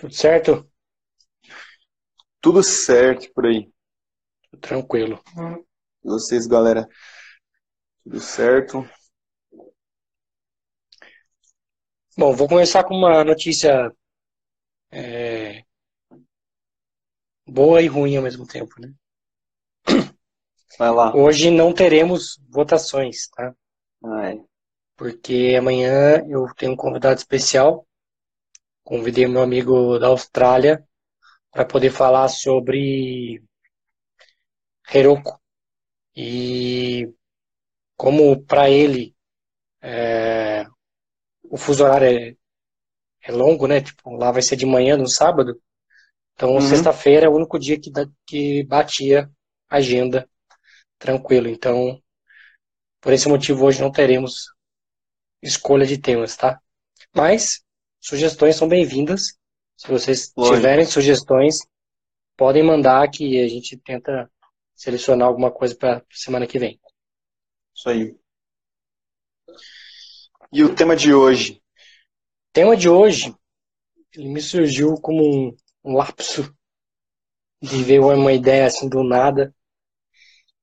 Tudo certo? Tudo certo por aí. Tranquilo. E vocês, galera? Tudo certo? Bom, vou começar com uma notícia é, boa e ruim ao mesmo tempo, né? Vai lá. Hoje não teremos votações, tá? Ai. Porque amanhã eu tenho um convidado especial. Convidei meu amigo da Austrália para poder falar sobre Heroku. E como para ele é, o fuso horário é, é, longo, né? Tipo, lá vai ser de manhã no sábado. Então, Uhum. sexta-feira é o único dia que, que batia a agenda tranquilo. Então, por esse motivo, hoje não teremos escolha de temas, tá? Mas sugestões são bem-vindas. Se vocês Lógico. tiverem sugestões, podem mandar que a gente tenta selecionar alguma coisa para semana que vem. Isso aí. E o tema de hoje? O tema de hoje, ele me surgiu como um, um lapso de ver uma ideia assim do nada,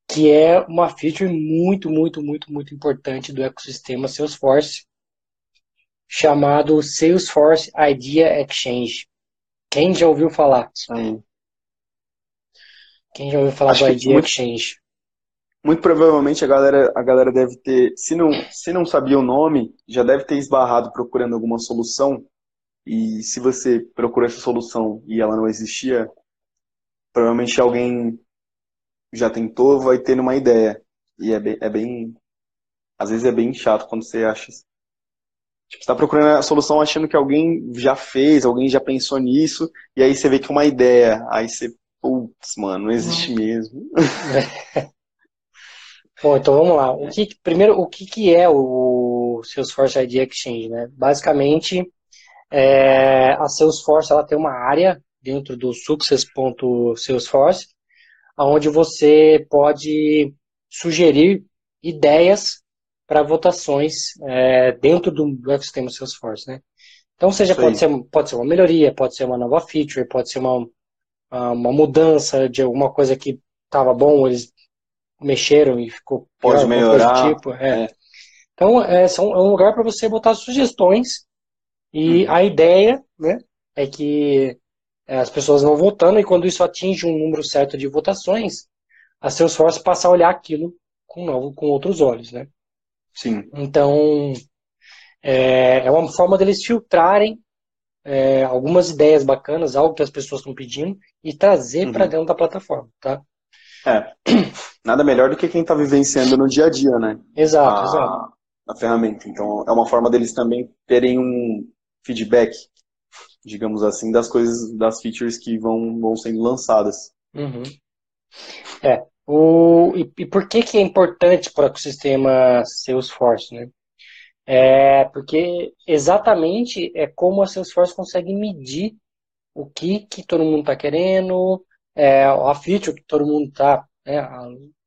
que é uma feature muito, muito, muito, muito importante do ecossistema Salesforce, chamado Salesforce Idea Exchange. Quem já ouviu falar? Aí. Quem já ouviu falar Acho do Idea muito- Exchange? Muito provavelmente a galera, a galera deve ter, se não, se não sabia o nome, já deve ter esbarrado procurando alguma solução. E se você procurou essa solução e ela não existia, provavelmente alguém já tentou, vai ter uma ideia. E é bem, é bem, às vezes é bem chato quando você acha. Tipo, você tá procurando a solução achando que alguém já fez, alguém já pensou nisso, e aí você vê que é uma ideia. Aí você, putz, mano, não existe mesmo. Bom, então vamos lá. O que, primeiro, o que, que é o Salesforce Idea Exchange, né? Basicamente, é, a Salesforce ela tem uma área dentro do Success.salesforce, onde você pode sugerir ideias para votações é, dentro do, do ecossistema Salesforce, né? Então, seja pode ser, pode ser uma melhoria, pode ser uma nova feature, pode ser uma, uma mudança de alguma coisa que estava bom, eles mexeram e ficou pior, Pode do melhorar, tipo. é. é. Então, é, são, é um lugar para você botar sugestões e Uhum. a ideia, né, é que é, as pessoas vão votando e quando isso atinge um número certo de votações, a Salesforce passa a olhar aquilo com, novo, com outros olhos, né? Sim. Então, é, é uma forma deles filtrarem é, algumas ideias bacanas, algo que as pessoas estão pedindo, e trazer Uhum. para dentro da plataforma, tá? É. Nada melhor do que quem está vivenciando no dia a dia, né? Exato, a, exato. a ferramenta. Então, é uma forma deles também terem um feedback, digamos assim, das coisas, das features que vão, vão sendo lançadas. Uhum. É. O, e, e por que que é importante para o ecossistema Salesforce, né? É porque exatamente é como a Salesforce consegue medir o que, que todo mundo está querendo, é, a feature que todo mundo está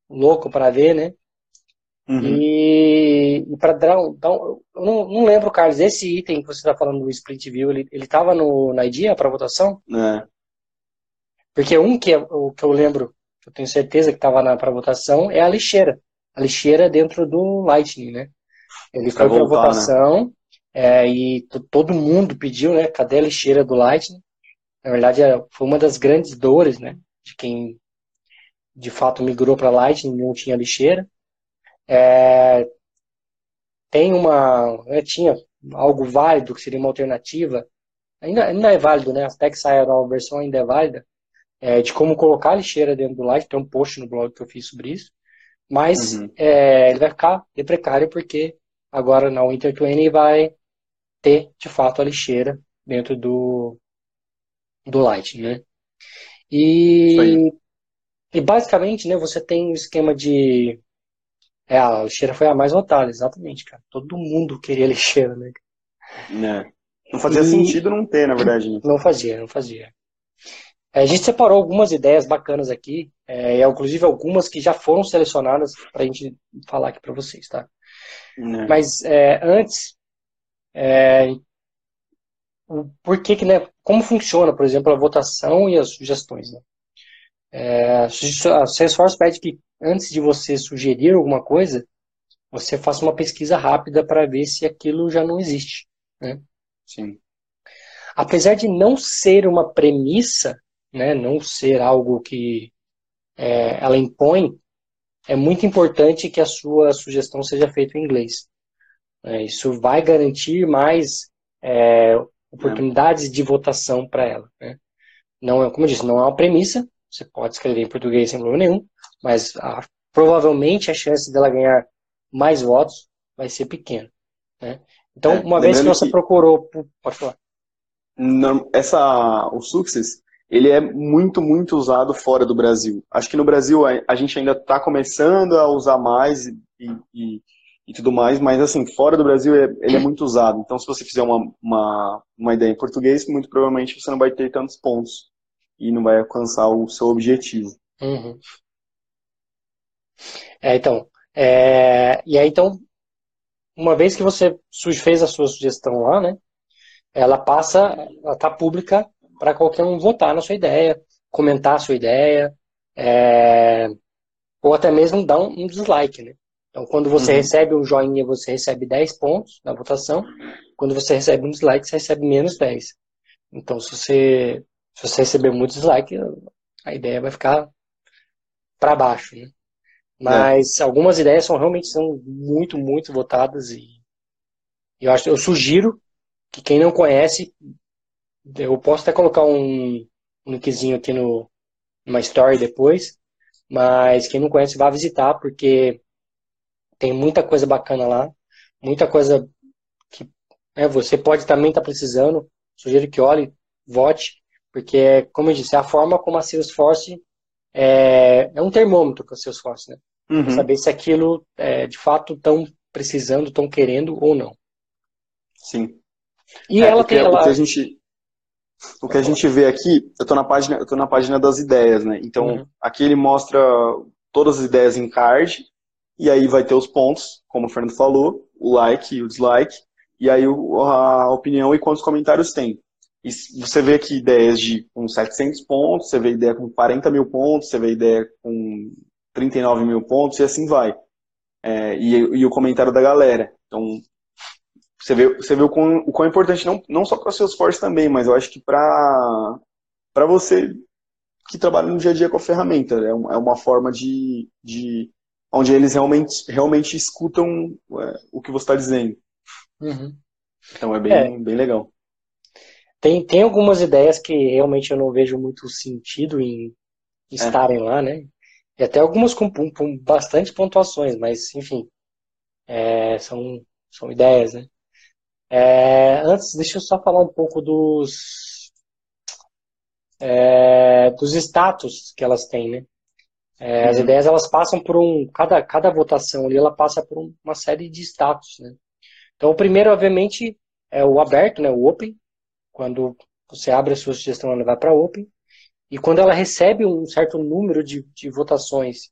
louco para ver, né? Uhum. E, e para dar, um- dar eu não, não lembro, Carlos, esse item que você está falando do Split View, ele ele estava no na IDEA para votação? É. Porque um que, é, o que eu lembro, eu tenho certeza que estava para votação, é a lixeira. A lixeira dentro do Lightning, né? Ele Pra foi para né? votação é, e to- todo mundo pediu, né? Cadê a lixeira do Lightning? Na verdade, é- foi uma das grandes dores, né? De quem de fato migrou para Lightning e não tinha lixeira. É, tem uma, né, tinha algo válido que seria uma alternativa. Ainda, ainda é válido, né? Até que saia a nova versão ainda é válida é, de como colocar a lixeira dentro do Light. Tem um post no blog que eu fiz sobre isso. Mas Uhum. é, ele vai ficar deprecário porque agora na Winter 20 vai ter, de fato, a lixeira dentro do, do Light, né? E, e basicamente, né, você tem um esquema de... É, a lixeira foi a mais votada, exatamente, cara. Todo mundo queria lixeira, né? É. Não fazia E- sentido não ter, na verdade. né? Não fazia, não fazia. É, a gente separou algumas ideias bacanas aqui, é, inclusive algumas que já foram selecionadas para a gente falar aqui para vocês, tá? É. Mas é, antes, é, por que, que né, como funciona, por exemplo, a votação e as sugestões. Né? É, a Salesforce pede que antes de você sugerir alguma coisa, você faça uma pesquisa rápida para ver se aquilo já não existe. Né? Sim. Apesar de não ser uma premissa, né, não ser algo que é, ela impõe, é muito importante que a sua sugestão seja feita em inglês. É, isso vai garantir mais é, oportunidades de votação para ela. Né? Não é, como eu disse, não é uma premissa. Você pode escrever em português sem problema nenhum, mas a, provavelmente a chance dela ganhar mais votos vai ser pequena. Né? Então, é, uma vez que você que... procurou, pode falar. Essa, o Success, ele é muito, muito usado fora do Brasil. Acho que no Brasil a, gente ainda está começando a usar mais e, e, e, tudo mais, mas assim, fora do Brasil é, ele é muito usado. Então, se você fizer uma, uma, uma ideia em português, muito provavelmente você não vai ter tantos pontos e não vai alcançar o seu objetivo. Uhum. É, então, é, e aí então, uma vez que você fez a sua sugestão lá, né, ela passa, ela está pública para qualquer um votar na sua ideia, comentar a sua ideia, é, ou até mesmo dar um, um, dislike, né? Então, quando você uhum. recebe um joinha, você recebe 10 pontos na votação. Quando você recebe um dislike, você recebe menos 10. Então, se você, se você receber muito dislike, a ideia vai ficar para baixo, né? Mas é. algumas ideias são realmente são muito, muito votadas e eu acho, eu sugiro que quem não conhece eu posso até colocar um, um linkzinho aqui no, numa story depois, mas quem não conhece vá visitar, porque tem muita coisa bacana lá, muita coisa que né, você pode também estar tá precisando. Sugiro que olhe, vote, porque, como eu disse, é a forma como a Salesforce é, é um termômetro com a Salesforce, né? Uhum. Saber se aquilo é, de fato estão precisando, estão querendo ou não. Sim. E é, ela tem. Ela... a gente, o que a gente vê aqui, eu estou na página, eu tô na página das ideias, né? Então, uhum. aqui ele mostra todas as ideias em card, e aí vai ter os pontos, como o Fernando falou, o like e o dislike, e aí a opinião e quantos comentários tem. E você vê aqui ideias de com 700 pontos, você vê ideia com 40 mil pontos, você vê ideia com 39 mil pontos, e assim vai. É, e, e, o comentário da galera. Então, você vê, você vê o, quão, o quão é importante, não, não só para seus forces também, mas eu acho que para você que trabalha no dia a dia com a ferramenta. É, é uma forma de, de onde eles realmente, realmente escutam é, o que você está dizendo. Uhum. Então é bem, é. bem legal. Tem, tem algumas ideias que realmente eu não vejo muito sentido em é. estarem é. lá, né? E até algumas com, com bastante pontuações, mas enfim, é, são, são ideias, né? É, antes, deixa eu só falar um pouco dos, é, dos status que elas têm, né? É, as uhum. ideias elas passam por um cada cada votação ali ela passa por uma série de status, né? Então o primeiro obviamente é o aberto, né? O open, quando você abre a sua sugestão ela vai para open e quando ela recebe um certo número de, de votações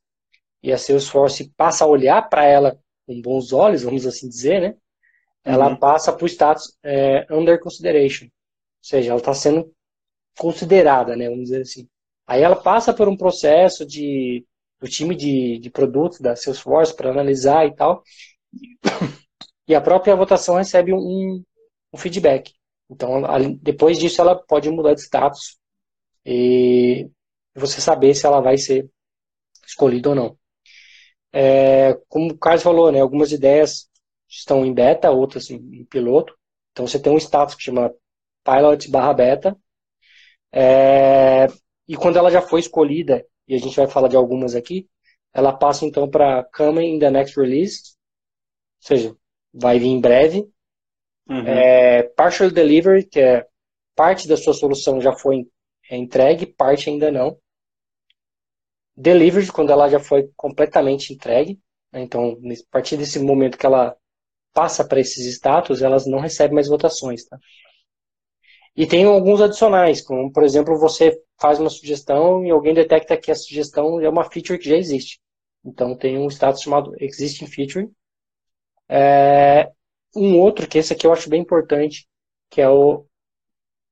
e a Salesforce passa a olhar para ela com bons olhos, vamos assim dizer, né? Ela uhum. passa para o status é, under consideration. Ou seja, ela está sendo considerada, né, vamos dizer assim. Aí ela passa por um processo de do time de, de produtos da Salesforce para analisar e tal. E a própria votação recebe um, um feedback. Então, depois disso, ela pode mudar de status e você saber se ela vai ser escolhida ou não. É, como o Carlos falou, né, algumas ideias estão em beta, outras em piloto. Então você tem um status que chama pilot barra beta. É, e quando ela já foi escolhida, e a gente vai falar de algumas aqui, ela passa então para coming in the next release, ou seja, vai vir em breve. Uhum. É, partial delivery, que é parte da sua solução já foi entregue, parte ainda não. Delivered, quando ela já foi completamente entregue. Né? Então, a partir desse momento que ela passa para esses status, elas não recebem mais votações. Tá? E tem alguns adicionais, como por exemplo, você faz uma sugestão e alguém detecta que a sugestão é uma feature que já existe. Então tem um status chamado Existing Feature. É, um outro, que esse aqui eu acho bem importante, que é o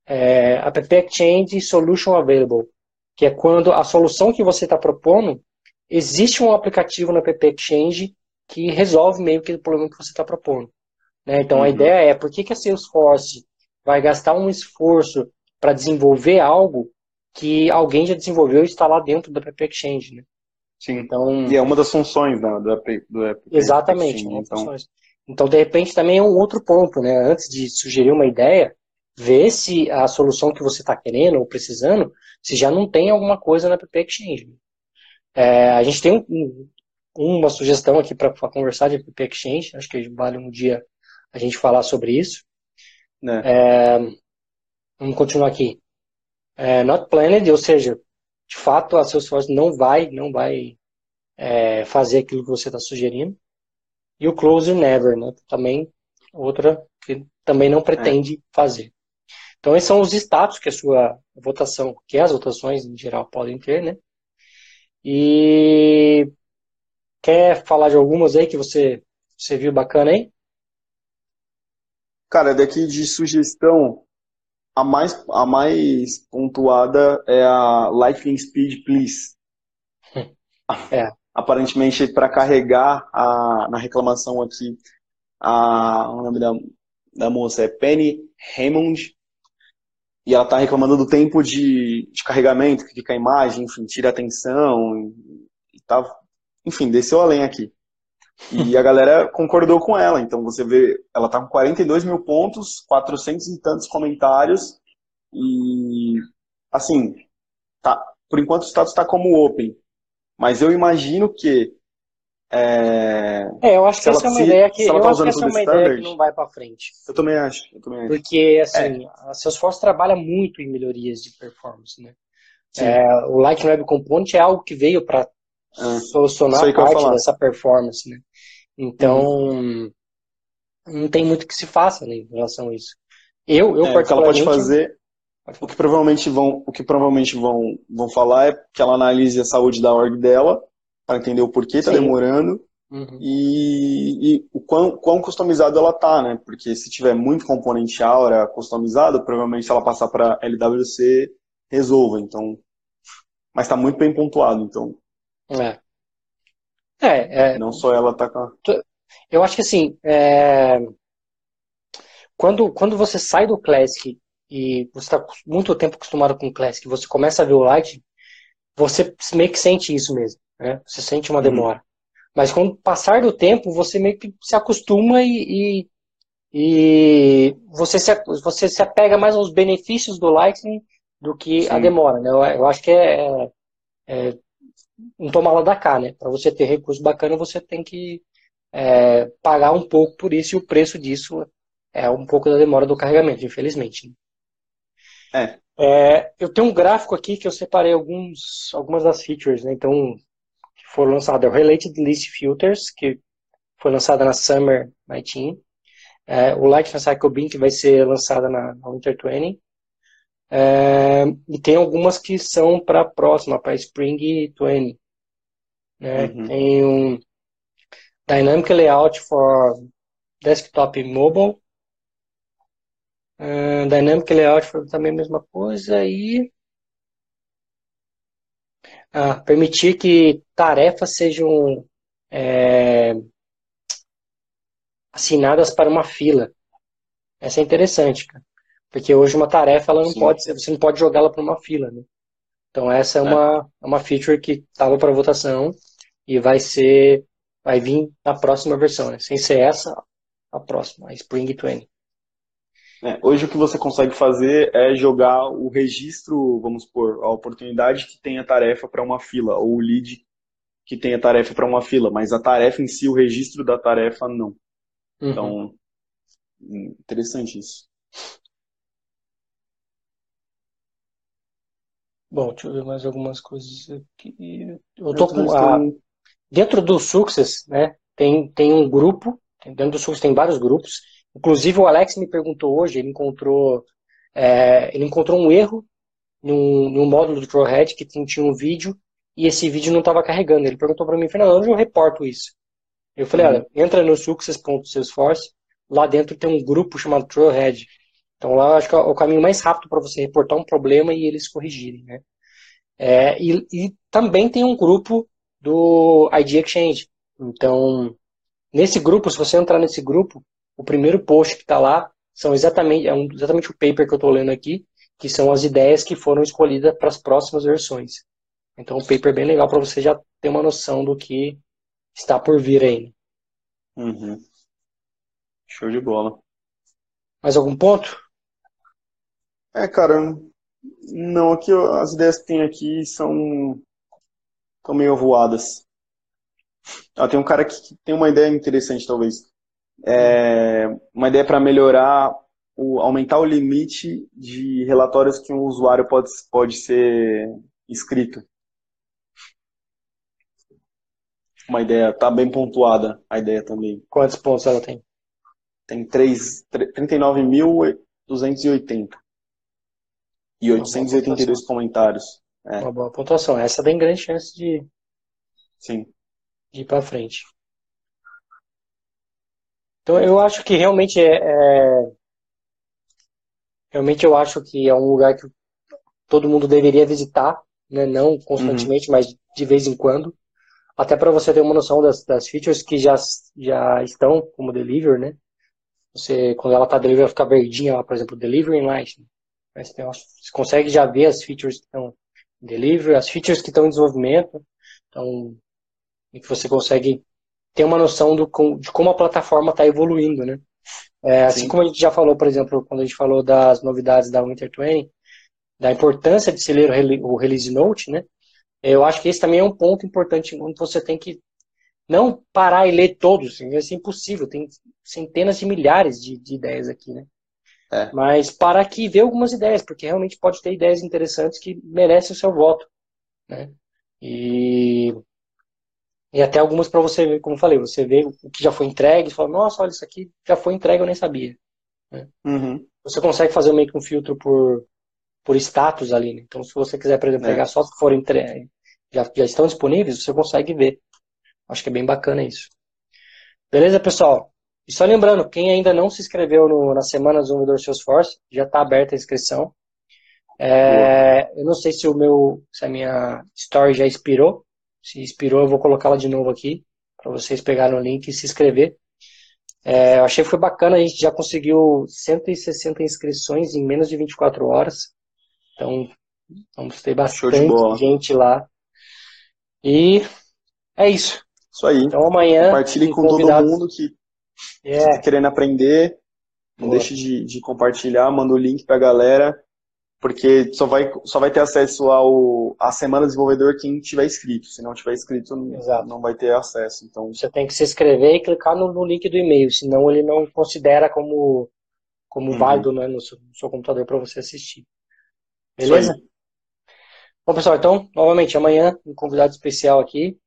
é, App Exchange Solution Available, que é quando a solução que você está propondo, existe um aplicativo na App Exchange que resolve meio que o problema que você está propondo. Né? Então, uhum. a ideia é por que, que a Salesforce vai gastar um esforço para desenvolver algo que alguém já desenvolveu e está lá dentro da App Exchange, né? Sim. Então, e é uma das funções né, do App, do app Exatamente. Exchange, então... então, de repente, também é um outro ponto, né? Antes de sugerir uma ideia, ver se a solução que você está querendo ou precisando, se já não tem alguma coisa na App Exchange. É, a gente tem um, uma sugestão aqui para conversar de App Exchange, acho que vale um dia a gente falar sobre isso. Né? É, vamos continuar aqui. É, not planned, ou seja, de fato a Salesforce não vai, não vai é, fazer aquilo que você está sugerindo. E o close never, né? Também outra que também não pretende é. fazer. Então esses são os status que a sua votação, que as votações em geral podem ter, né? E quer falar de algumas aí que você, você viu bacana aí? Cara, daqui de sugestão, a mais, a mais pontuada é a Lightning Speed Please. É. Aparentemente, para carregar a, na reclamação aqui, a, o nome da, da moça é Penny Raymond, e ela está reclamando do tempo de, de, carregamento, que fica a imagem, enfim, tira a atenção, e, e tá, enfim, desceu além aqui. E a galera concordou com ela. Então você vê, ela tá com 42 mil pontos, 400 e tantos comentários. E, assim, tá, por enquanto o status está como open. Mas eu imagino que. É, é eu acho que essa é uma ideia que, eu tá acho que essa é uma ideia que não vai para frente. Eu também acho. Eu também acho. Porque, assim, é. a Salesforce trabalha muito em melhorias de performance, né? É, o Lightning Web Component é algo que veio para ah, solucionar parte dessa performance, né? Então, uhum. não tem muito que se faça né, em relação a isso. Eu, eu é, particularmente... O que ela pode fazer, o que provavelmente vão, o que provavelmente vão, vão falar é que ela analise a saúde da org dela, para entender o porquê está demorando, uhum. e, e, o quão, quão customizado ela tá, né? Porque se tiver muito componente Aura customizado, provavelmente se ela passar para LWC, resolva. Então, mas está muito bem pontuado, então. É. É, é, não só ela tá com. Eu acho que assim, é, quando, quando você sai do Classic e você está muito tempo acostumado com o Classic, você começa a ver o Light, você meio que sente isso mesmo, né? Você sente uma uhum. demora. Mas com o passar do tempo, você meio que se acostuma e, e, e, você, se, você se apega mais aos benefícios do Lightning do que Sim. a demora, né? Eu, eu acho que é, é um tomar lá da cá, né? Para você ter recurso bacana, você tem que é, pagar um pouco por isso, e o preço disso é um pouco da demora do carregamento, infelizmente. É. é eu tenho um gráfico aqui que eu separei alguns, algumas das features, né? Então, que foram lançadas. É o Related List Filters, que foi lançada na Summer 19. É, o Lightning Cycle Bin, que vai ser lançada na, na Winter 20. É, e tem algumas que são para a próxima, para Spring 20. Né? Uhum. Tem um Dynamic Layout for Desktop Mobile. Uh, Dynamic Layout for também a mesma coisa. E ah, permitir que tarefas sejam é, assinadas para uma fila. Essa é interessante, cara. Porque hoje uma tarefa ela não Sim. pode ser, você não pode jogá-la para uma fila, né? Então essa é, é. uma, é uma feature que estava para votação e vai ser vai vir na próxima versão, né? Sem ser essa, a próxima, a Spring 20. É, hoje o que você consegue fazer é jogar o registro, vamos supor, a oportunidade que tem a tarefa para uma fila, ou o lead que tem a tarefa para uma fila, mas a tarefa em si, o registro da tarefa, não. Uhum. Então, interessante isso. Bom, deixa eu ver mais algumas coisas aqui. Eu tô com a... Dentro do Success, né, tem, tem um grupo, dentro do Success tem vários grupos, inclusive o Alex me perguntou hoje, ele encontrou, é, ele encontrou um erro no, módulo do Trawhead que tinha um vídeo e esse vídeo não estava carregando. Ele perguntou para mim, Fernando, onde eu reporto isso? Eu falei, uhum. olha, entra no success.salesforce, lá dentro tem um grupo chamado Trailhead. Então lá eu acho que é o caminho mais rápido para você reportar um problema e eles corrigirem, né? É, e, e, também tem um grupo do ID Exchange. Então, nesse grupo, se você entrar nesse grupo, o primeiro post que está lá são exatamente, é um, exatamente o paper que eu estou lendo aqui, que são as ideias que foram escolhidas para as próximas versões. Então, um paper bem legal para você já ter uma noção do que está por vir aí. Uhum. Show de bola. Mais algum ponto? É, cara, não, aqui as ideias que tem aqui são, são meio voadas. Ah, tem um cara que tem uma ideia interessante, talvez. É, uma ideia para melhorar, o, aumentar o limite de relatórios que um usuário pode, pode ser inscrito. Uma ideia, tá bem pontuada a ideia também. Quantos pontos ela tem? Tem 39.280. E 882 comentários. É. Uma boa pontuação. Essa tem grande chance de, Sim. de ir para frente. Então eu acho que realmente é, é, realmente eu acho que é um lugar que todo mundo deveria visitar, né? não constantemente, uhum. mas de vez em quando, até para você ter uma noção das, das features que já, já estão como deliver, né? Você quando ela está deliver, ela fica verdinha lá, por exemplo, delivery Lightning. Mas tem, você consegue já ver as features que estão em delivery, as features que estão em desenvolvimento, então, e que você consegue ter uma noção do, de como a plataforma está evoluindo, né? É, assim como a gente já falou, por exemplo, quando a gente falou das novidades da Winter 20, da importância de se ler o release note, né? Eu acho que esse também é um ponto importante onde você tem que não parar e ler todos, vai ser impossível, tem centenas de milhares de, de ideias aqui, né? É. Mas para aqui ver algumas ideias, porque realmente pode ter ideias interessantes que merecem o seu voto. Né? E, e até algumas para você ver, como eu falei, você vê o que já foi entregue e fala, nossa, olha, isso aqui já foi entregue, eu nem sabia. Né? Uhum. Você consegue fazer meio que um filtro por, por status ali. Né? Então, se você quiser, por exemplo, é. pegar só que foram entregue, já, já estão disponíveis, você consegue ver. Acho que é bem bacana isso. Beleza, pessoal? E só lembrando, quem ainda não se inscreveu no, na Semana do Desenvolvedor Salesforce, já está aberta a inscrição. É, eu não sei se o meu, se a minha story já expirou. Se expirou, eu vou colocá-la de novo aqui para vocês pegarem o link e se inscrever. É, eu achei que foi bacana, a gente já conseguiu 160 inscrições em menos de 24 horas. Então, vamos ter bastante gente lá. E é isso. Isso aí. Então amanhã. Compartilhe com todo mundo que é. Tá querendo aprender, não Boa. deixe de, de compartilhar, manda o link pra galera, porque só vai, só vai ter acesso ao, à Semana Desenvolvedor quem tiver inscrito. Se não tiver inscrito, Exato. não vai ter acesso. Então... Você tem que se inscrever e clicar no, no link do e-mail, senão ele não considera como, como uhum. válido né, no, seu, no seu computador para você assistir. Beleza? Bom, pessoal, então, novamente, amanhã, um convidado especial aqui,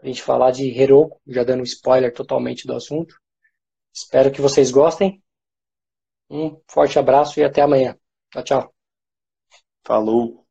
a gente falar de Heroku, já dando um spoiler totalmente do assunto. Espero que vocês gostem. Um forte abraço e até amanhã. Tchau, tchau. Falou.